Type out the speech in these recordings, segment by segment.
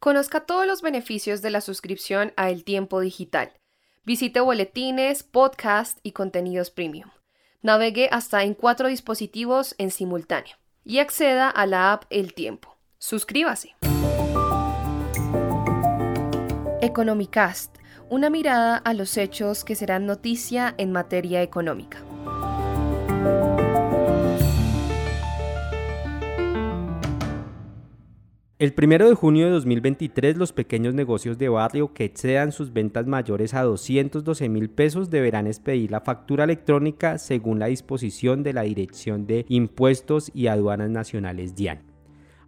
Conozca todos los beneficios de la suscripción a El Tiempo Digital. Visite boletines, podcast y contenidos premium. Navegue hasta en cuatro dispositivos en simultáneo y acceda a la app El Tiempo. Suscríbase. Economicast, una mirada a los hechos que serán noticia en materia económica. El primero de junio de 2023, los pequeños negocios de barrio que excedan sus ventas mayores a 212 mil pesos deberán expedir la factura electrónica según la disposición de la Dirección de Impuestos y Aduanas Nacionales DIAN.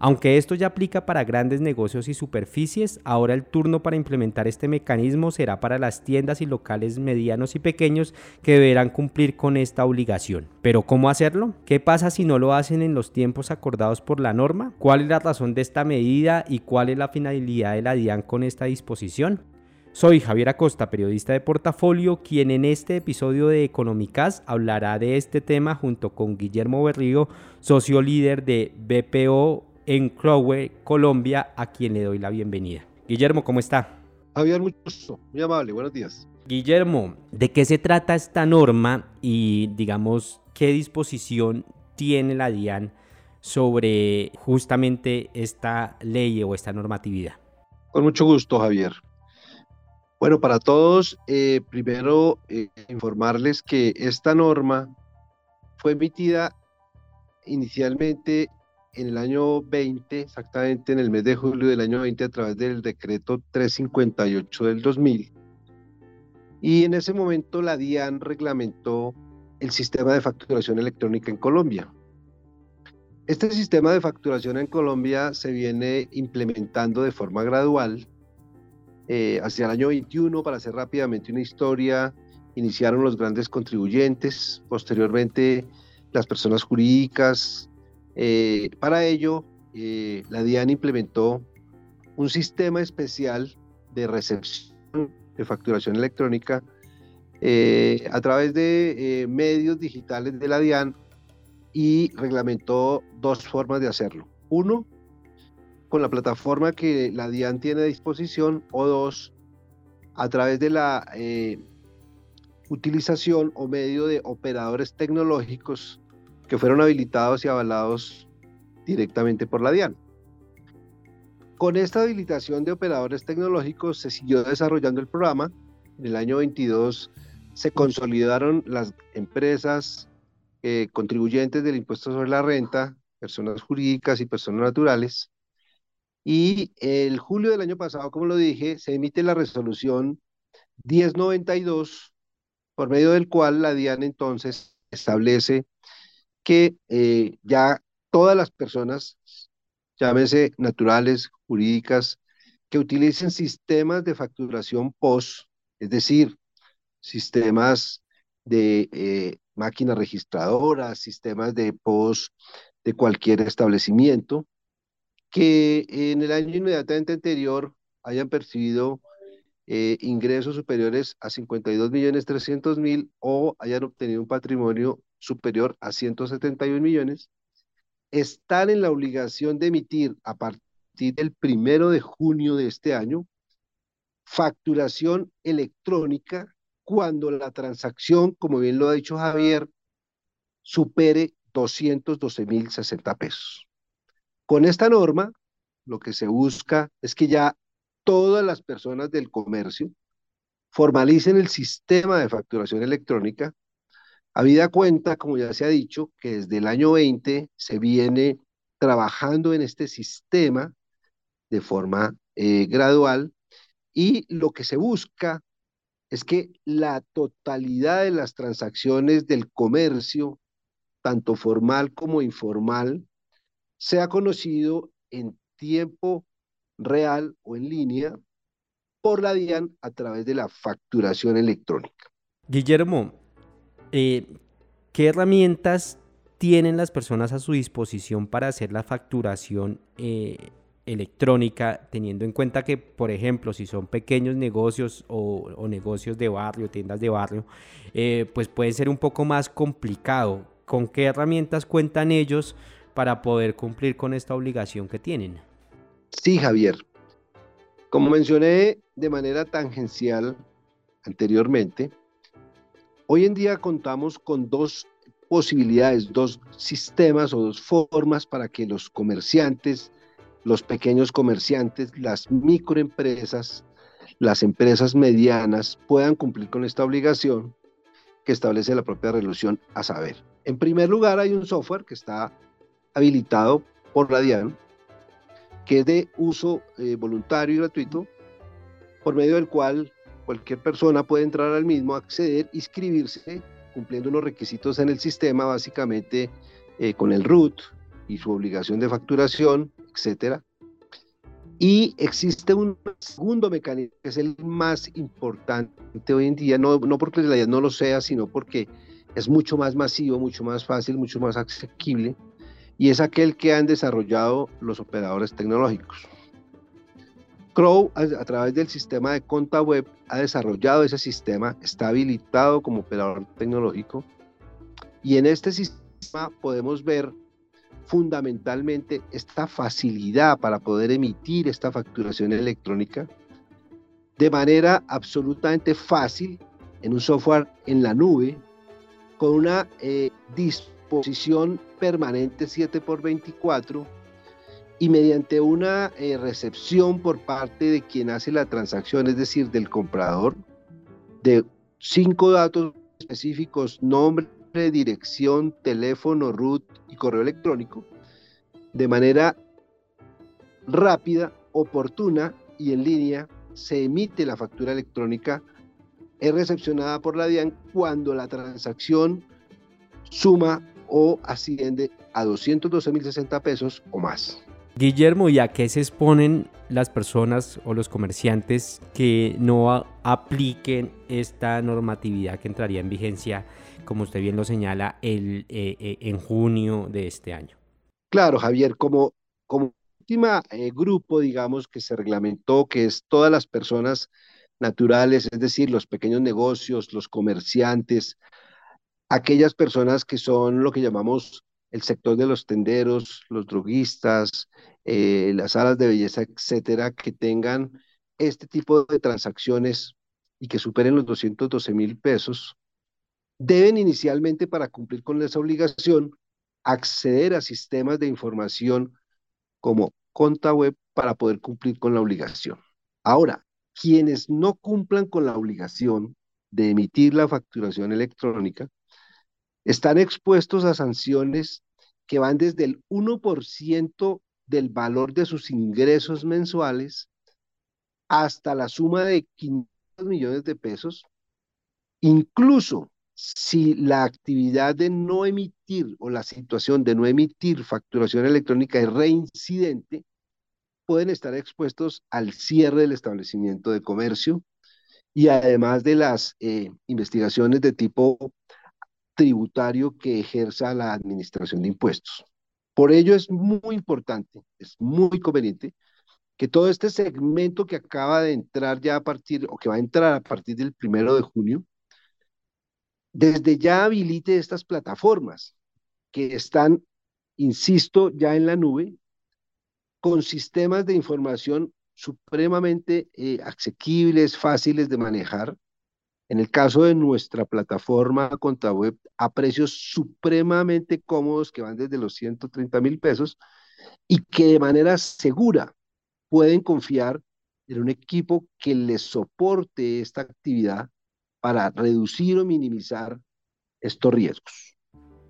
Aunque esto ya aplica para grandes negocios y superficies, ahora el turno para implementar este mecanismo será para las tiendas y locales medianos y pequeños que deberán cumplir con esta obligación. Pero ¿cómo hacerlo? ¿Qué pasa si no lo hacen en los tiempos acordados por la norma? ¿Cuál es la razón de esta medida y cuál es la finalidad de la DIAN con esta disposición? Soy Javier Acosta, periodista de portafolio, quien en este episodio de Economicas hablará de este tema junto con Guillermo Berrío, socio líder de BPO en Crowe, Colombia, a quien le doy la bienvenida. Guillermo, ¿cómo está? Javier, mucho gusto, muy amable, buenos días. Guillermo, ¿de qué se trata esta norma y, digamos, qué disposición tiene la DIAN sobre justamente esta ley o esta normatividad? Con mucho gusto, Javier. Bueno, para todos, eh, primero eh, informarles que esta norma fue emitida inicialmente en el año 20, exactamente en el mes de julio del año 20, a través del decreto 358 del 2000. Y en ese momento la DIAN reglamentó el sistema de facturación electrónica en Colombia. Este sistema de facturación en Colombia se viene implementando de forma gradual. Eh, hacia el año 21, para hacer rápidamente una historia, iniciaron los grandes contribuyentes, posteriormente las personas jurídicas, eh, para ello, eh, la DIAN implementó un sistema especial de recepción de facturación electrónica eh, a través de medios digitales de la DIAN y reglamentó dos formas de hacerlo. Uno, con la plataforma que la DIAN tiene a disposición o dos, a través de la utilización o medio de operadores tecnológicos que fueron habilitados y avalados directamente por la DIAN. Con esta habilitación de operadores tecnológicos se siguió desarrollando el programa. En el año 22 se consolidaron las empresas eh, contribuyentes del impuesto sobre la renta, personas jurídicas y personas naturales. Y el julio del año pasado, como lo dije, se emite la resolución 1092, por medio del cual la DIAN entonces establece que eh, ya todas las personas, llámese naturales, jurídicas, que utilicen sistemas de facturación POS, es decir, sistemas de eh, máquinas registradoras, sistemas de POS de cualquier establecimiento, que en el año inmediatamente anterior hayan percibido eh, ingresos superiores a 52 millones 300 mil o hayan obtenido un patrimonio superior a 171 millones, están en la obligación de emitir a partir del primero de junio de este año facturación electrónica cuando la transacción, como bien lo ha dicho Javier, supere 212 mil 60 pesos. Con esta norma, lo que se busca es que ya todas las personas del comercio formalicen el sistema de facturación electrónica Habida cuenta, como ya se ha dicho, que desde el año 20 se viene trabajando en este sistema de forma eh, gradual y lo que se busca es que la totalidad de las transacciones del comercio, tanto formal como informal, sea conocido en tiempo real o en línea por la DIAN a través de la facturación electrónica. Guillermo, eh, ¿qué herramientas tienen las personas a su disposición para hacer la facturación eh, electrónica, teniendo en cuenta que, por ejemplo, si son pequeños negocios o, negocios de barrio, tiendas de barrio, eh, pues puede ser un poco más complicado. ¿Con qué herramientas cuentan ellos para poder cumplir con esta obligación que tienen? Sí, Javier. Como mencioné de manera tangencial anteriormente, hoy en día contamos con dos posibilidades, dos sistemas o dos formas para que los comerciantes, los pequeños comerciantes, las microempresas, las empresas medianas puedan cumplir con esta obligación que establece la propia resolución a saber. En primer lugar, hay un software que está habilitado por la DIAN, que es de uso eh, voluntario y gratuito, por medio del cual cualquier persona puede entrar al mismo, acceder, inscribirse cumpliendo unos requisitos en el sistema, básicamente eh, con el root y su obligación de facturación, etcétera. Y existe un segundo mecanismo que es el más importante hoy en día, no, no porque la no lo sea, sino porque es mucho más masivo, mucho más fácil, mucho más asequible, y es aquel que han desarrollado los operadores tecnológicos. Crow, a, través del sistema de conta web, ha desarrollado ese sistema, está habilitado como operador tecnológico. Y en este sistema podemos ver fundamentalmente esta facilidad para poder emitir esta facturación electrónica de manera absolutamente fácil en un software en la nube con una eh, disposición permanente 7x24 y mediante una eh, recepción por parte de quien hace la transacción, es decir, del comprador, de cinco datos específicos, nombre, dirección, teléfono, root y correo electrónico, de manera rápida, oportuna y en línea, se emite la factura electrónica, es recepcionada por la DIAN cuando la transacción suma o asciende a 212.060 pesos o más. Guillermo, ¿y a qué se exponen las personas o los comerciantes que no apliquen esta normatividad que entraría en vigencia, como usted bien lo señala, el, eh, eh, en junio de este año? Claro, Javier, como, como última eh, grupo, digamos, que se reglamentó, que es todas las personas naturales, es decir, los pequeños negocios, los comerciantes, aquellas personas que son lo que llamamos el sector de los tenderos, los droguistas, eh, las salas de belleza, etcétera, que tengan este tipo de transacciones y que superen los 212 mil pesos, deben inicialmente para cumplir con esa obligación acceder a sistemas de información como conta web para poder cumplir con la obligación. Ahora, quienes no cumplan con la obligación de emitir la facturación electrónica, están expuestos a sanciones que van desde el 1% del valor de sus ingresos mensuales hasta la suma de 500 millones de pesos, incluso si la actividad de no emitir o la situación de no emitir facturación electrónica es reincidente, pueden estar expuestos al cierre del establecimiento de comercio y además de las eh, investigaciones de tipo tributario que ejerza la administración de impuestos. Por ello es muy importante, es muy conveniente que todo este segmento que acaba de entrar ya a partir, o que va a entrar a partir del primero de junio, desde ya habilite estas plataformas que están, insisto, ya en la nube, con sistemas de información supremamente eh, asequibles, fáciles de manejar, en el caso de nuestra plataforma web a precios supremamente cómodos que van desde los 130 mil pesos y que de manera segura pueden confiar en un equipo que les soporte esta actividad para reducir o minimizar estos riesgos.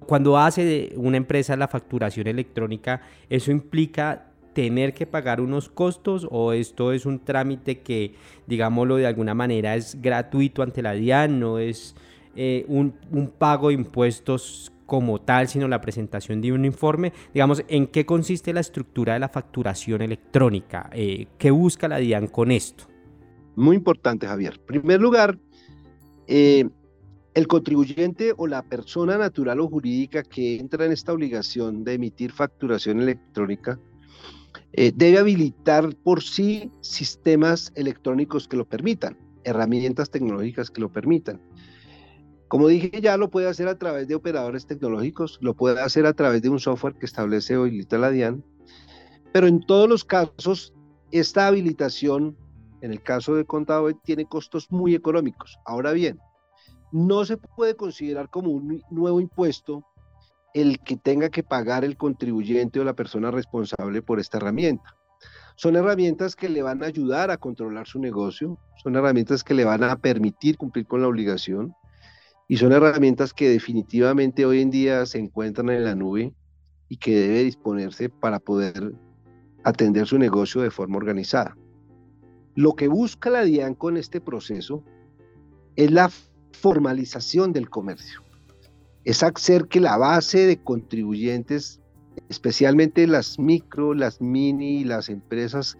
Cuando hace una empresa la facturación electrónica, ¿eso implica tener que pagar unos costos o esto es un trámite que, digámoslo de alguna manera, es gratuito ante la DIAN, no es eh, un, pago de impuestos como tal, sino la presentación de un informe. Digamos, ¿en qué consiste la estructura de la facturación electrónica? Eh, ¿Qué busca la DIAN con esto? Muy importante, Javier. En primer lugar, eh, el contribuyente o la persona natural o jurídica que entra en esta obligación de emitir facturación electrónica eh, debe habilitar por sí sistemas electrónicos que lo permitan, herramientas tecnológicas que lo permitan. Como dije, ya lo puede hacer a través de operadores tecnológicos, lo puede hacer a través de un software que establece habilita la DIAN, pero en todos los casos, esta habilitación en el caso de contado, tiene costos muy económicos. Ahora bien, no se puede considerar como un nuevo impuesto el que tenga que pagar el contribuyente o la persona responsable por esta herramienta. Son herramientas que le van a ayudar a controlar su negocio, son herramientas que le van a permitir cumplir con la obligación y son herramientas que definitivamente hoy en día se encuentran en la nube y que debe disponerse para poder atender su negocio de forma organizada. Lo que busca la DIAN con este proceso es la formalización del comercio. Es hacer que la base de contribuyentes, especialmente las micro, las mini las empresas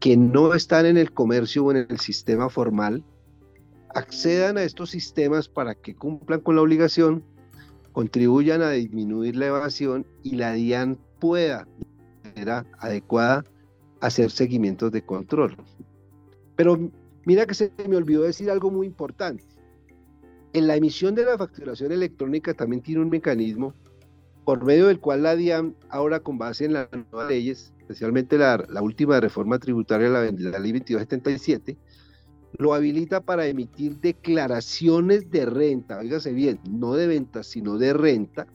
que no están en el comercio o en el sistema formal, accedan a estos sistemas para que cumplan con la obligación, contribuyan a disminuir la evasión y la DIAN pueda, de manera adecuada, hacer seguimientos de control. Pero mira que se me olvidó decir algo muy importante. En la emisión de la facturación electrónica también tiene un mecanismo por medio del cual la DIAN, ahora con base en las nuevas leyes, especialmente la, la última reforma tributaria, la, la ley 2277, lo habilita para emitir declaraciones de renta, oígase bien, no de venta, sino de renta,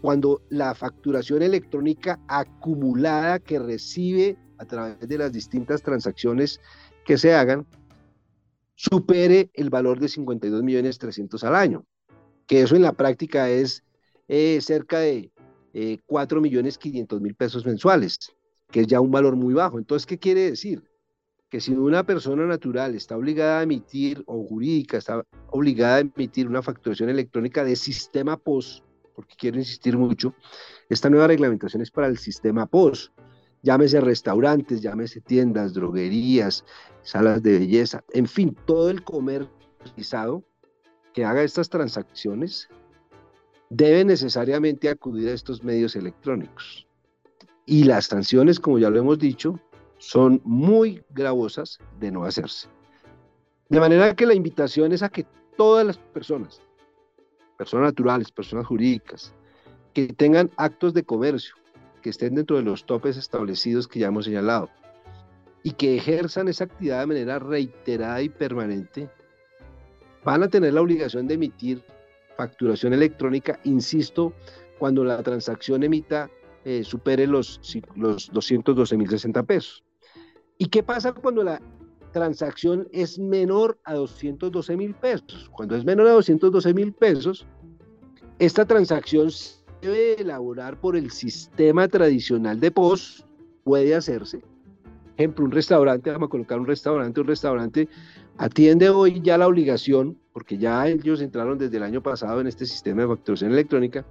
cuando la facturación electrónica acumulada que recibe a través de las distintas transacciones que se hagan supere el valor de 52 millones 300 al año, que eso en la práctica es eh, cerca de eh, 4 millones 500 mil pesos mensuales, que es ya un valor muy bajo. Entonces, ¿qué quiere decir? Que si una persona natural está obligada a emitir, o jurídica está obligada a emitir una facturación electrónica de sistema POS, porque quiero insistir mucho, esta nueva reglamentación es para el sistema POS, llámese restaurantes, llámese tiendas, droguerías, salas de belleza, en fin, todo el comercio que haga estas transacciones debe necesariamente acudir a estos medios electrónicos. Y las sanciones, como ya lo hemos dicho, son muy gravosas de no hacerse. De manera que la invitación es a que todas las personas, personas naturales, personas jurídicas, que tengan actos de comercio, que estén dentro de los topes establecidos que ya hemos señalado y que ejerzan esa actividad de manera reiterada y permanente, van a tener la obligación de emitir facturación electrónica, insisto, cuando la transacción emita eh, supere los, los 212.060 pesos. ¿Y qué pasa cuando la transacción es menor a 212 mil pesos? Cuando es menor a 212 mil pesos, esta transacción debe elaborar por el sistema tradicional de POS, puede hacerse. Ejemplo, un restaurante, vamos a colocar un restaurante, un restaurante atiende hoy ya la obligación, porque ya ellos entraron desde el año pasado en este sistema de facturación electrónica,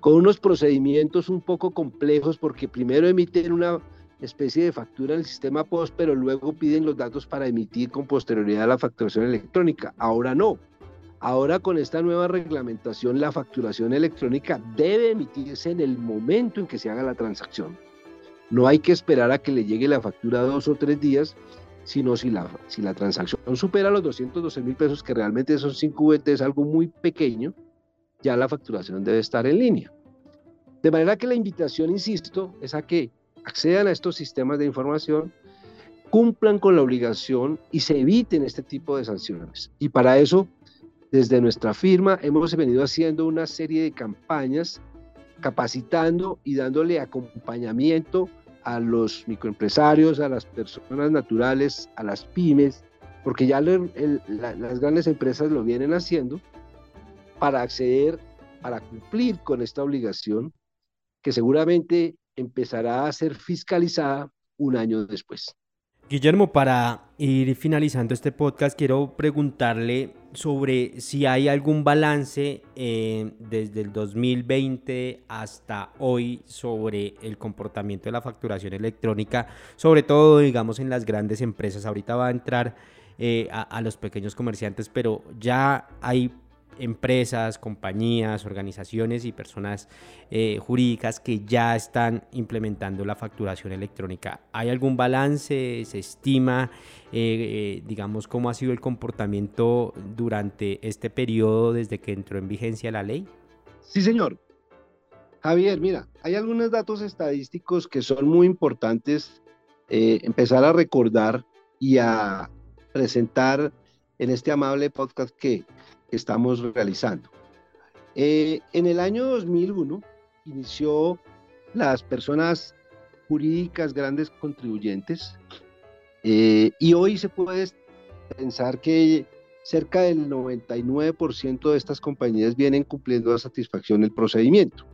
con unos procedimientos un poco complejos, porque primero emiten una especie de factura en el sistema POS, pero luego piden los datos para emitir con posterioridad la facturación electrónica. Ahora no. Ahora con esta nueva reglamentación la facturación electrónica debe emitirse en el momento en que se haga la transacción. No hay que esperar a que le llegue la factura dos o tres días, sino si la, si la transacción supera los 212 mil pesos, que realmente son 5 VT, es algo muy pequeño, ya la facturación debe estar en línea. De manera que la invitación, insisto, es a que accedan a estos sistemas de información, cumplan con la obligación y se eviten este tipo de sanciones. Y para eso desde nuestra firma hemos venido haciendo una serie de campañas capacitando y dándole acompañamiento a los microempresarios, a las personas naturales, a las pymes, porque ya las grandes empresas lo vienen haciendo para acceder, para cumplir con esta obligación que seguramente empezará a ser fiscalizada un año después. Guillermo, para ir finalizando este podcast, quiero preguntarle sobre si hay algún balance eh, desde el 2020 hasta hoy sobre el comportamiento de la facturación electrónica, sobre todo, digamos, en las grandes empresas. Ahorita va a entrar eh, a los pequeños comerciantes, pero ya hay empresas, compañías, organizaciones y personas eh, jurídicas que ya están implementando la facturación electrónica. ¿Hay algún balance? ¿Se estima, eh, eh, digamos, cómo ha sido el comportamiento durante este periodo desde que entró en vigencia la ley? Sí, señor. Javier, mira, hay algunos datos estadísticos que son muy importantes empezar a recordar y a presentar en este amable podcast que estamos realizando. Eh, en el año 2001 inició las personas jurídicas grandes contribuyentes eh, y hoy se puede pensar que cerca del 99% de estas compañías vienen cumpliendo a satisfacción el procedimiento,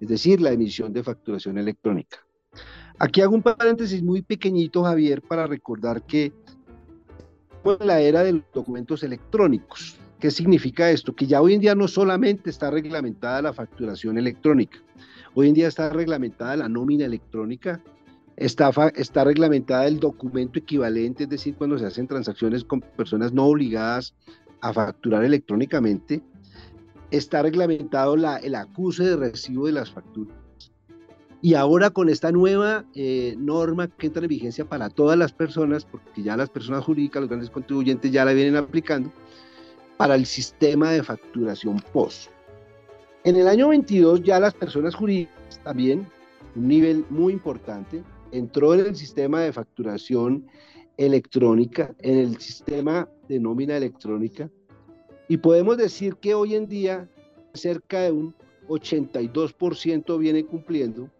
es decir, la emisión de facturación electrónica. Aquí hago un paréntesis muy pequeñito, Javier, para recordar que la era de los documentos electrónicos. ¿Qué significa esto? Que ya hoy en día no solamente está reglamentada la facturación electrónica, hoy en día está reglamentada la nómina electrónica, está, está reglamentada el documento equivalente, es decir, cuando se hacen transacciones con personas no obligadas a facturar electrónicamente, está reglamentado la, el acuse de recibo de las facturas y ahora con esta nueva eh, norma que entra en vigencia para todas las personas, porque ya las personas jurídicas, los grandes contribuyentes ya la vienen aplicando, para el sistema de facturación POS. En el año 22 ya las personas jurídicas también, un nivel muy importante, entró en el sistema de facturación electrónica, en el sistema de nómina electrónica, y podemos decir que hoy en día cerca de un 82% viene cumpliendo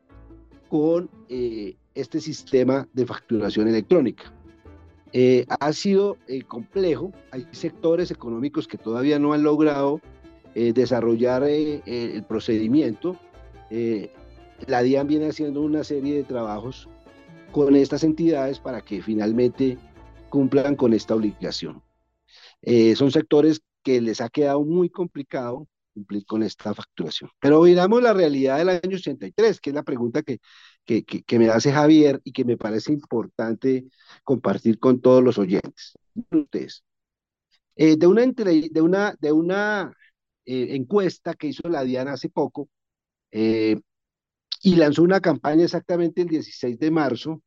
con eh, este sistema de facturación electrónica. Eh, ha sido eh, complejo, hay sectores económicos que todavía no han logrado desarrollar el procedimiento. la DIAN viene haciendo una serie de trabajos con estas entidades para que finalmente cumplan con esta obligación. son sectores que les ha quedado muy complicado cumplir con esta facturación. Pero miramos la realidad del año 83, que es la pregunta que, que, que, me hace Javier y que me parece importante compartir con todos los oyentes. Eh, de una, de una, de una eh, encuesta que hizo la Diana hace poco eh, y lanzó una campaña exactamente el 16 de marzo,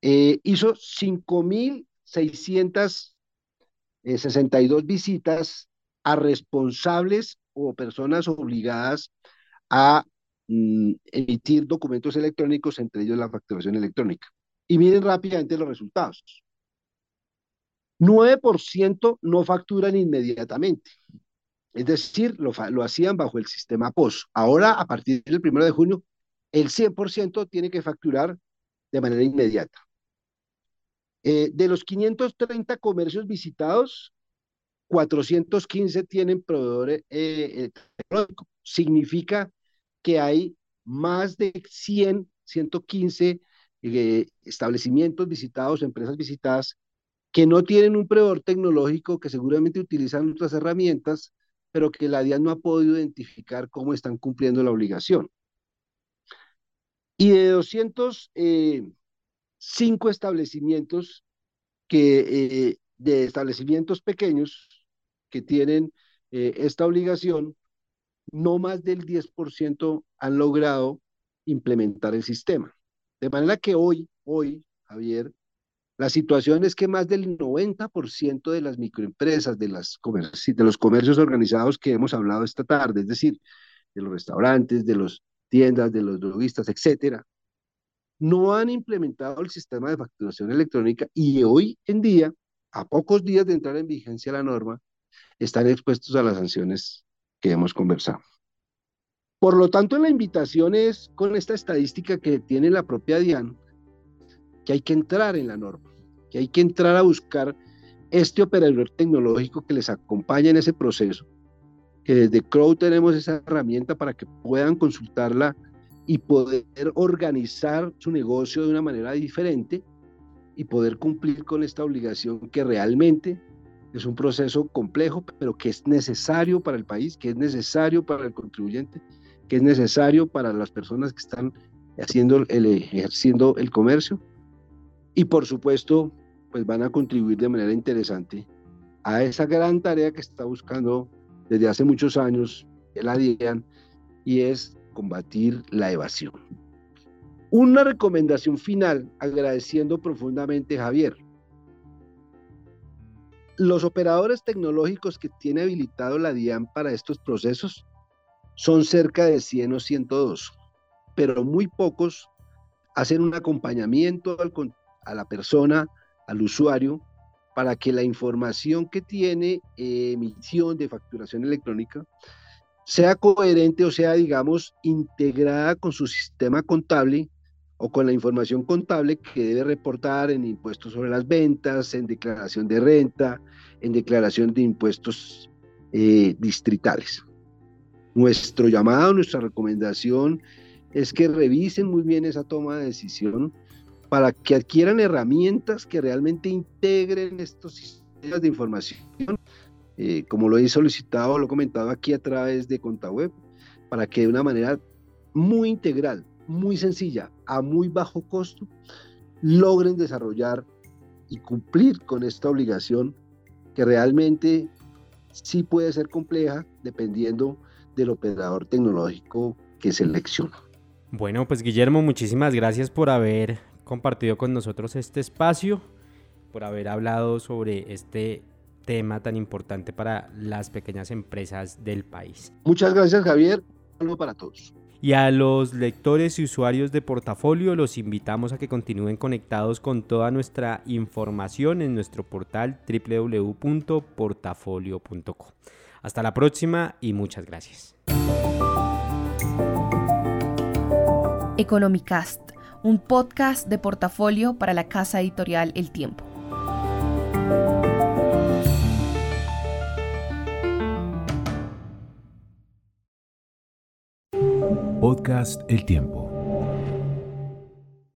hizo 5.662 visitas a responsables o personas obligadas a mm, emitir documentos electrónicos, entre ellos la facturación electrónica. Y miren rápidamente los resultados. 9% no facturan inmediatamente. Es decir, lo, lo, hacían bajo el sistema POS. Ahora, a partir del 1 de junio, el 100% tiene que facturar de manera inmediata. Eh, de los 530 comercios visitados, 415 tienen proveedores eh, Significa que hay más de 100, 115 eh, establecimientos visitados, empresas visitadas, que no tienen un proveedor tecnológico, que seguramente utilizan otras herramientas, pero que la DIAN no ha podido identificar cómo están cumpliendo la obligación. Y de 205 eh, establecimientos que, eh, de establecimientos pequeños que tienen esta obligación, no más del 10% han logrado implementar el sistema. De manera que hoy, hoy, Javier, la situación es que más del 90% de las microempresas, de, los comercios organizados que hemos hablado esta tarde, es decir, de los restaurantes, de las tiendas, de los droguistas, etcétera, no han implementado el sistema de facturación electrónica y hoy en día, a pocos días de entrar en vigencia la norma, están expuestos a las sanciones que hemos conversado. Por lo tanto, la invitación es con esta estadística que tiene la propia DIAN, que hay que entrar en la norma, que hay que entrar a buscar este operador tecnológico que les acompaña en ese proceso, que desde Crow tenemos esa herramienta para que puedan consultarla y poder organizar su negocio de una manera diferente y poder cumplir con esta obligación que realmente es un proceso complejo, pero que es necesario para el país, que es necesario para el contribuyente, que es necesario para las personas que están haciendo el, ejerciendo el comercio. Y por supuesto, pues van a contribuir de manera interesante a esa gran tarea que está buscando desde hace muchos años el ADIAN y es combatir la evasión. Una recomendación final, agradeciendo profundamente Javier los operadores tecnológicos que tiene habilitado la DIAN para estos procesos son cerca de 100 o 102, pero muy pocos hacen un acompañamiento a la persona al usuario para que la información que tiene eh, emisión de facturación electrónica sea coherente o sea, digamos, integrada con su sistema contable o con la información contable que debe reportar en impuestos sobre las ventas, en declaración de renta, en declaración de impuestos eh, distritales. Nuestro llamado, nuestra recomendación es que revisen muy bien esa toma de decisión para que adquieran herramientas que realmente integren estos sistemas de información, eh, como lo he solicitado, lo he comentado aquí a través de ContaWeb, para que de una manera muy integral, muy sencilla, a muy bajo costo, logren desarrollar y cumplir con esta obligación que realmente sí puede ser compleja dependiendo del operador tecnológico que selecciona. Bueno, pues Guillermo, muchísimas gracias por haber compartido con nosotros este espacio, por haber hablado sobre este tema tan importante para las pequeñas empresas del país. Muchas gracias Javier, saludo para todos. Y a los lectores y usuarios de portafolio los invitamos a que continúen conectados con toda nuestra información en nuestro portal www.portafolio.com. Hasta la próxima y muchas gracias. Economicast, un podcast de portafolio para la casa editorial El Tiempo. Podcast El Tiempo.